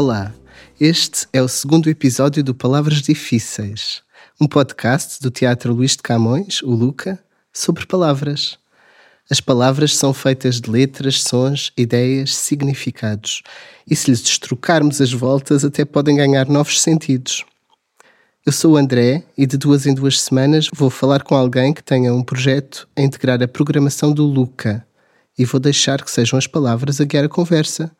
Olá, este é o segundo episódio do Palavras Difíceis, um podcast do Teatro Luís de Camões, o Luca, sobre palavras. As palavras são feitas de letras, sons, ideias, significados, e se lhes destrocarmos as voltas, até podem ganhar novos sentidos. Eu sou o André e de duas em duas semanas vou falar com alguém que tenha um projeto a integrar a programação do Luca e vou deixar que sejam as palavras a guiar a conversa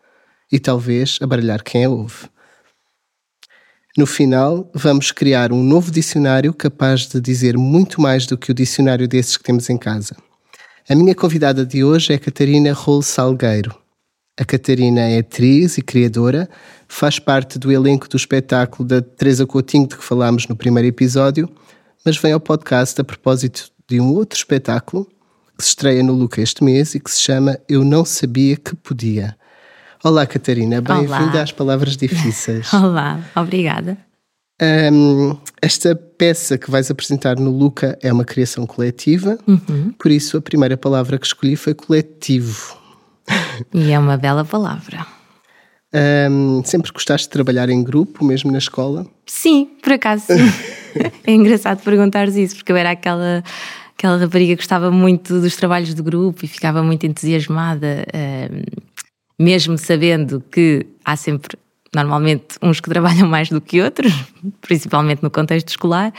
e talvez abaralhar quem a ouve. No final, vamos criar um novo dicionário capaz de dizer muito mais do que o dicionário desses que temos em casa. A minha convidada de hoje é Catarina Rolo Salgueiro. A Catarina é atriz e criadora, faz parte do elenco do espetáculo da Teresa Coutinho de que falámos no primeiro episódio, mas vem ao podcast a propósito de um outro espetáculo que se estreia no Luca este mês e que se chama Eu Não Sabia Que Podia. Olá, Catarina, bem-vinda às Palavras Difíceis. Olá, obrigada. Um, esta peça que vais apresentar no Luca é uma criação coletiva, uhum. por isso a primeira palavra que escolhi foi coletivo. E é uma bela palavra. Um, sempre gostaste de trabalhar em grupo, mesmo na escola? Sim, por acaso sim. é engraçado perguntares isso, porque eu era aquela aquela rapariga que gostava muito dos trabalhos de grupo e ficava muito entusiasmada. Uh, mesmo sabendo que há sempre normalmente uns que trabalham mais do que outros, principalmente no contexto escolar,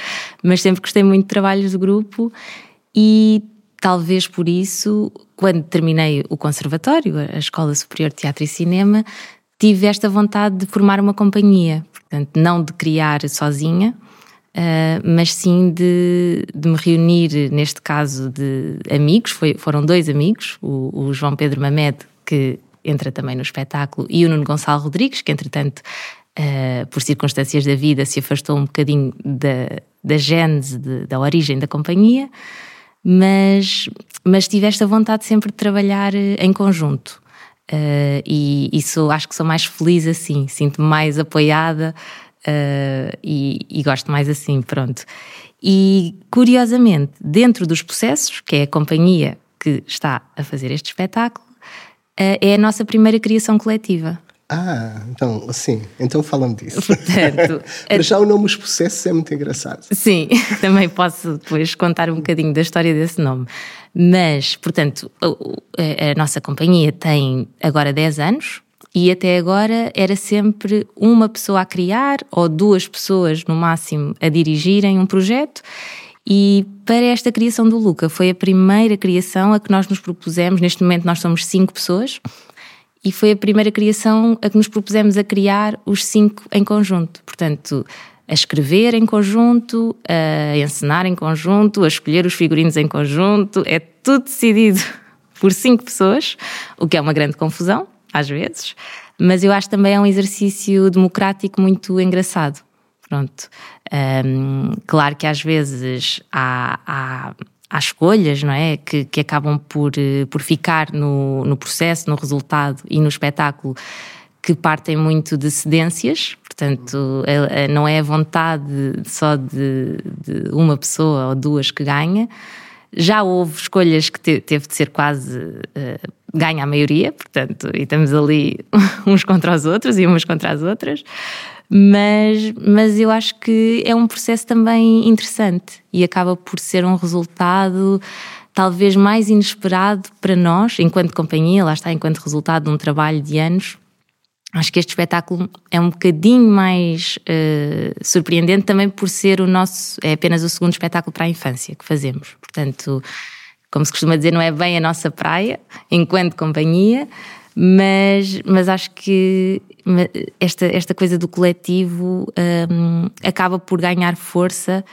mas sempre gostei muito de trabalhos de grupo e talvez por isso, quando terminei o conservatório, a Escola Superior de Teatro e Cinema, tive esta vontade de formar uma companhia, portanto, não de criar sozinha, Uh, mas sim de, de, me reunir, neste caso, de amigos. Foi, foram dois amigos, o, o João Pedro Mamed, que entra também no espetáculo, e o Nuno Gonçalo Rodrigues, que entretanto, uh, por circunstâncias da vida, se afastou um bocadinho da, da gênese, de, da origem da companhia, mas, mas tive esta vontade sempre de trabalhar eh, em conjunto. Uh, e isso acho que sou mais feliz assim, sinto-me mais apoiada uh, e, e, gosto mais assim, pronto. E curiosamente, dentro dos processos, que é a companhia que está a fazer este espetáculo, é a nossa primeira criação coletiva. Ah, então, sim, então fala-me disso. Portanto, Para já o nome Os Processos é muito engraçado. Sim, também posso depois contar um bocadinho da história desse nome. Mas, portanto, a, a nossa companhia tem agora 10 anos e até agora era sempre uma pessoa a criar ou duas pessoas no máximo a dirigirem um projeto e para esta criação do Luca, foi a primeira criação a que nós nos propusemos. Neste momento, nós somos cinco pessoas. E foi a primeira criação a que nos propusemos a criar os cinco em conjunto. Portanto, a escrever em conjunto, a encenar em conjunto, a escolher os figurinos em conjunto. É tudo decidido por cinco pessoas, o que é uma grande confusão, às vezes. Mas eu acho também é um exercício democrático muito engraçado. Pronto. Um, claro que às vezes há, há, há escolhas, não é? Que, que acabam por, por ficar no, no processo, no resultado e no espetáculo que partem muito de cedências, portanto, não é a vontade só de, de, uma pessoa ou duas que ganha. Já houve escolhas que te, teve de ser quase uh, ganha a maioria, portanto, e estamos ali uns contra os outros e umas contra as outras mas, mas eu acho que é um processo também interessante e acaba por ser um resultado talvez mais inesperado para nós, enquanto companhia, lá está, enquanto resultado de um trabalho de anos. Acho que este espetáculo é um bocadinho mais uh, surpreendente também por ser o nosso, é apenas o segundo espetáculo para a infância que fazemos. Portanto, como se costuma dizer, não é bem a nossa praia enquanto companhia, mas, mas acho que esta, esta coisa do coletivo um, acaba por ganhar força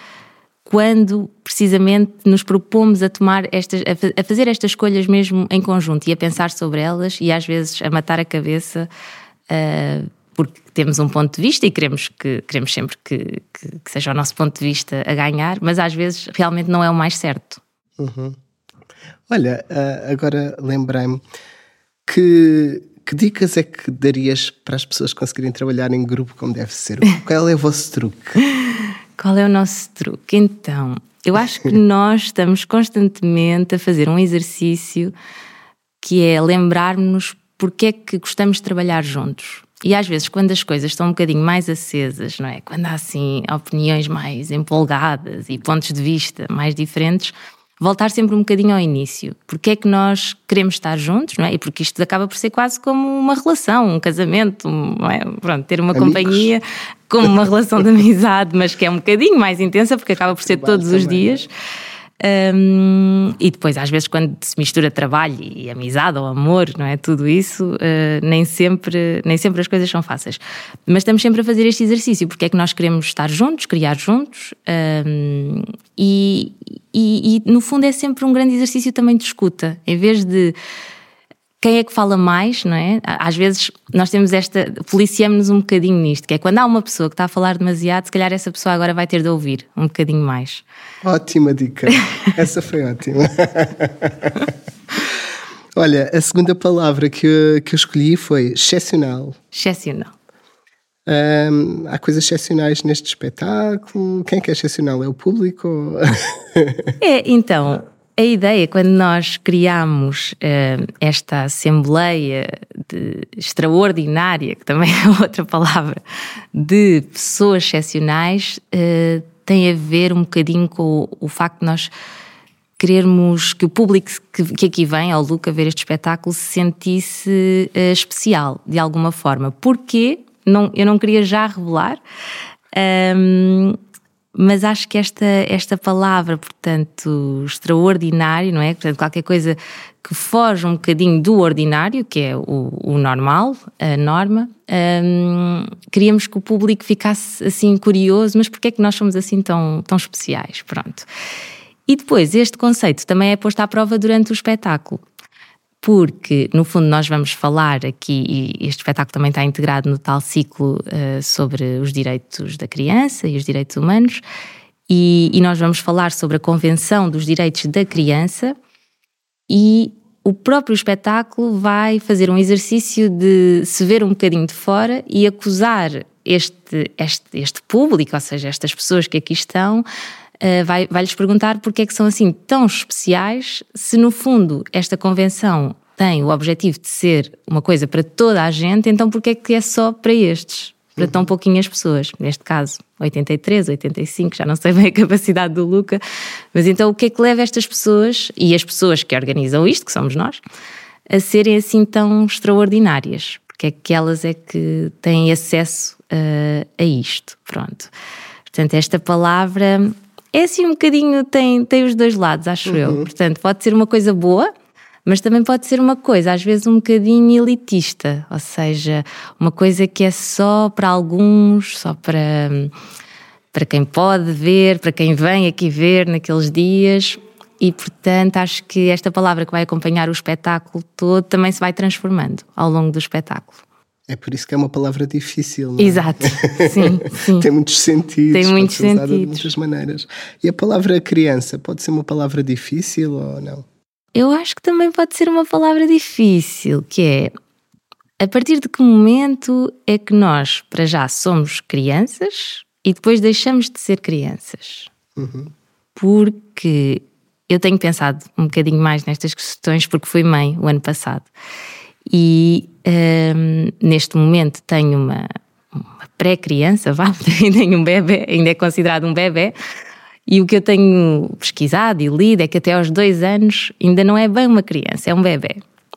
quando precisamente nos propomos a tomar estas, a fazer estas escolhas mesmo em conjunto e a pensar sobre elas e às vezes a matar a cabeça uh, porque temos um ponto de vista e queremos que queremos sempre que, que, que, seja o nosso ponto de vista a ganhar, mas às vezes realmente não é o mais certo. Uhum. Olha, uh, agora lembrei-me que, que dicas é que darias para as pessoas conseguirem trabalhar em grupo como deve ser? Qual é o vosso truque? Qual é o nosso truque? Então, eu acho que nós estamos constantemente a fazer um exercício que é lembrar-nos porque é que gostamos de trabalhar juntos. E às vezes, quando as coisas estão um bocadinho mais acesas, não é? Quando há assim opiniões mais empolgadas e pontos de vista mais diferentes, voltar sempre um bocadinho ao início. Porque é que nós queremos estar juntos, não é? E porque isto acaba por ser quase como uma relação, um casamento, não é? Pronto, ter uma Amigos. companhia, como uma relação de amizade, mas que é um bocadinho mais intensa, porque acaba por ser todos os dias. Um, e depois, às vezes, quando se mistura trabalho e amizade ou amor, não é? Tudo isso, uh, nem, sempre, nem sempre as coisas são fáceis. Mas estamos sempre a fazer este exercício, porque é que nós queremos estar juntos, criar juntos, um, e, e, e no fundo é sempre um grande exercício também de escuta. Em vez de quem é que fala mais, não é? Às vezes nós temos esta. policiamos-nos um bocadinho nisto, que é quando há uma pessoa que está a falar demasiado, se calhar essa pessoa agora vai ter de ouvir um bocadinho mais. Ótima dica. essa foi ótima. Olha, a segunda palavra que eu, que eu escolhi foi excepcional. Excepcional. Há coisas excepcionais neste espetáculo. Quem é que é excepcional? É o público? é, então, a ideia, quando nós criamos uh, esta Assembleia de, extraordinária, que também é outra palavra, de pessoas excepcionais, uh, tem a ver um bocadinho com o, o, facto de nós querermos que o público que, que aqui vem ao Luca ver este espetáculo se sentisse uh, especial, de alguma forma. Porquê? Não, eu não queria já revelar. Um, mas acho que esta, esta palavra, portanto, extraordinário, não é? Portanto, qualquer coisa que foge um bocadinho do ordinário, que é o, o normal, a norma, um, queríamos que o público ficasse assim curioso, mas porquê é que nós somos assim tão, tão especiais? Pronto. E depois, este conceito também é posto à prova durante o espetáculo porque no fundo nós vamos falar aqui, e este espetáculo também está integrado no tal ciclo uh, sobre os direitos da criança e os direitos humanos, e, e, nós vamos falar sobre a Convenção dos Direitos da Criança, e o próprio espetáculo vai fazer um exercício de se ver um bocadinho de fora e acusar este, este, este público, ou seja, estas pessoas que aqui estão, uh, vai, vai-lhes perguntar porque é que são assim tão especiais, se no fundo esta convenção tem o objetivo de ser uma coisa para toda a gente, então porque é que é só para estes? Para tão pouquinhas pessoas, neste caso 83, 85, já não sei bem a capacidade do Luca, mas então o que é que leva estas pessoas e as pessoas que organizam isto, que somos nós, a serem assim tão extraordinárias? Porque é que elas é que têm acesso uh, a isto? Pronto. Portanto, esta palavra é assim um bocadinho, tem, tem os dois lados, acho uhum. eu. Portanto, pode ser uma coisa boa, mas também pode ser uma coisa, às vezes, um bocadinho elitista, ou seja, uma coisa que é só para alguns, só para, para quem pode ver, para quem vem aqui ver naqueles dias. E, portanto, acho que esta palavra que vai acompanhar o espetáculo todo também se vai transformando ao longo do espetáculo. É por isso que é uma palavra difícil. Não é? Exato, sim, sim. Tem muitos sentidos. Tem muitos pode sentidos. de muitas maneiras. E a palavra criança pode ser uma palavra difícil ou não? Eu acho que também pode ser uma palavra difícil, que é a partir de que momento é que nós, para já, somos crianças e depois deixamos de ser crianças? Uhum. Porque eu tenho pensado um bocadinho mais nestas questões, porque fui mãe o ano passado. E um, neste momento tenho uma, uma pré-criança, vá, um bebê, ainda é considerado um bebê, e o que eu tenho pesquisado e lido é que até aos dois anos ainda não é bem uma criança, é um bebê.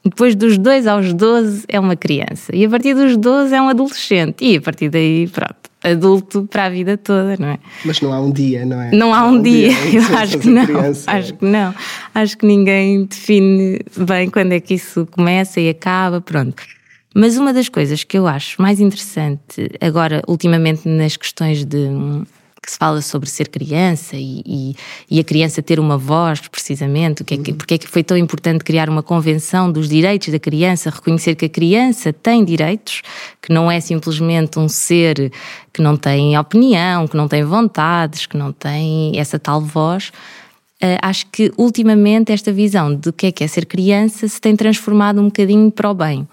Depois dos dois aos 12 é uma criança. E a partir dos 12 é um adolescente. E a partir daí, pronto, adulto para a vida toda, não é? Mas não há um dia, não é? Não há um, um dia, dia eu acho que não. Criança. Acho que não. Acho que ninguém define bem quando é que isso começa e acaba, pronto. Mas uma das coisas que eu acho mais interessante agora, ultimamente, nas questões de que se fala sobre ser criança e, e, e, a criança ter uma voz, precisamente, o que é que, porque é que foi tão importante criar uma convenção dos direitos da criança, reconhecer que a criança tem direitos, que não é simplesmente um ser que não tem opinião, que não tem vontades, que não tem essa tal voz. Uh, acho que ultimamente esta visão do que é que é ser criança se tem transformado um bocadinho para o bem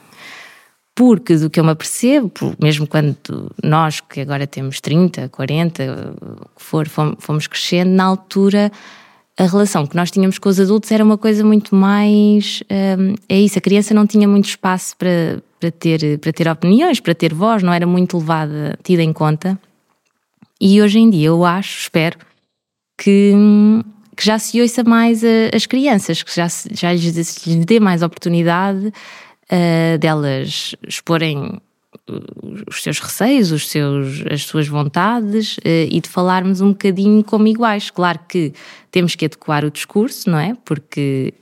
porque do que eu me apercebo, mesmo quando nós, que agora temos 30, 40, que for, fomos crescendo, na altura a relação que nós tínhamos com os adultos era uma coisa muito mais. Um, é isso, a criança não tinha muito espaço para, para ter, para ter opiniões, para ter voz, não era muito levada, tida em conta. E hoje em dia eu acho, espero, que, que já se ouça mais a, as crianças, que já, já lhes, lhes dê mais oportunidade uh, delas exporem os seus receios, os seus, as suas vontades uh, e de falarmos um bocadinho como iguais. Claro que temos que adequar o discurso, não é? Porque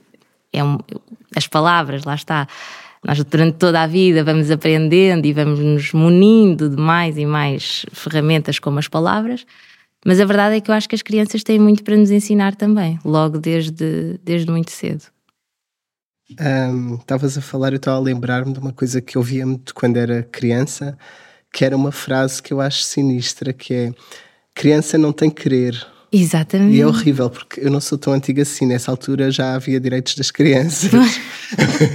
é um, as palavras, lá está. Nós durante toda a vida vamos aprendendo e vamos nos munindo de mais e mais ferramentas como as palavras, mas a verdade é que eu acho que as crianças têm muito para nos ensinar também, logo desde, desde muito cedo. Estavas um, a falar, eu estava a lembrar-me de uma coisa que eu via muito quando era criança, que era uma frase que eu acho sinistra, que é criança não tem querer. Exatamente. E é horrível, porque eu não sou tão antiga assim, nessa altura já havia direitos das crianças.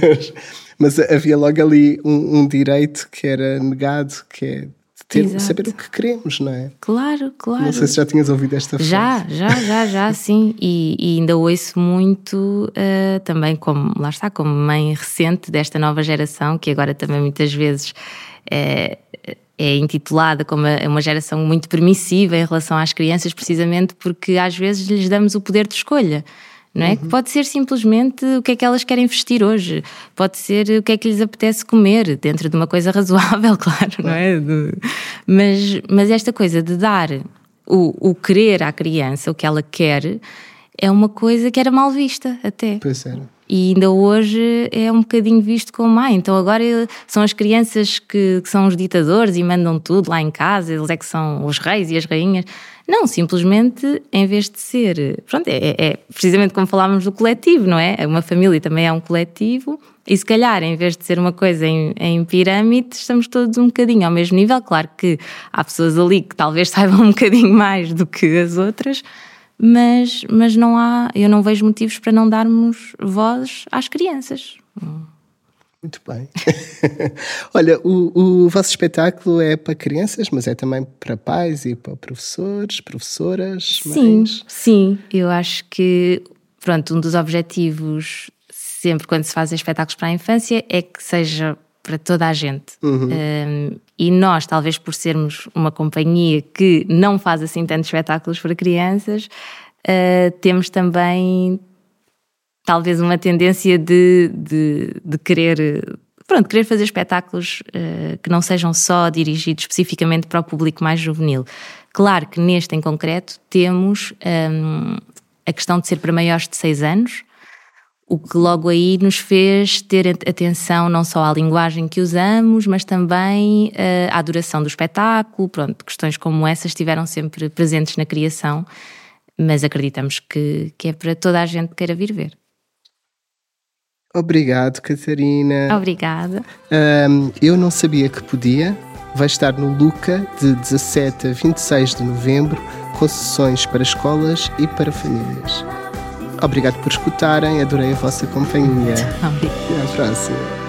Mas havia logo ali um, um, direito que era negado, que é ter, saber o que queremos, não é? Claro, claro. Não sei se já tinhas ouvido esta frase. Já, já, já, já, sim. E, e ainda ouço muito uh, também, como, lá está, como mãe recente desta nova geração, que agora também muitas vezes é, é intitulada como uma geração muito permissiva em relação às crianças, precisamente porque às vezes lhes damos o poder de escolha não é? Uhum. Pode ser simplesmente o que é que elas querem vestir hoje, pode ser o que é que lhes apetece comer, dentro de uma coisa razoável, claro, não é? Mas, mas esta coisa de dar o, o querer à criança, o que ela quer, é uma coisa que era mal vista até. Pois era. E ainda hoje é um bocadinho visto como, ah, então agora são as crianças que, que, são os ditadores e mandam tudo lá em casa, eles é que são os reis e as rainhas. Não, simplesmente, em vez de ser. Pronto, é, é precisamente como falávamos do coletivo, não é? Uma família também é um coletivo. E se calhar, em vez de ser uma coisa em, em pirâmide, estamos todos um bocadinho ao mesmo nível. Claro que há pessoas ali que talvez saibam um bocadinho mais do que as outras, mas, mas não há, eu não vejo motivos para não darmos voz às crianças. Muito bem. Olha, o, o vosso espetáculo é para crianças, mas é também para pais e para professores, professoras, mães? Sim, sim. Eu acho que, pronto, um dos objetivos, sempre quando se fazem espetáculos para a infância, é que seja para toda a gente. Uhum. Um, e nós, talvez por sermos uma companhia que não faz assim tantos espetáculos para crianças, uh, temos também talvez uma tendência de, de, de querer pronto, querer fazer espetáculos uh, que não sejam só dirigidos especificamente para o público mais juvenil. Claro que neste em concreto temos um, a questão de ser para maiores de 6 anos, o que logo aí nos fez ter atenção não só à linguagem que usamos, mas também uh, à duração do espetáculo. Pronto, questões como essas estiveram sempre presentes na criação, mas acreditamos que, que é para toda a gente que queira vir ver. Obrigado, Catarina. Obrigada. Um, eu não sabia que podia. Vai estar no Luca de 17 a 26 de novembro, com sessões para escolas e para famílias. Obrigado por escutarem, adorei a vossa companhia. Obrigada. Até à próxima.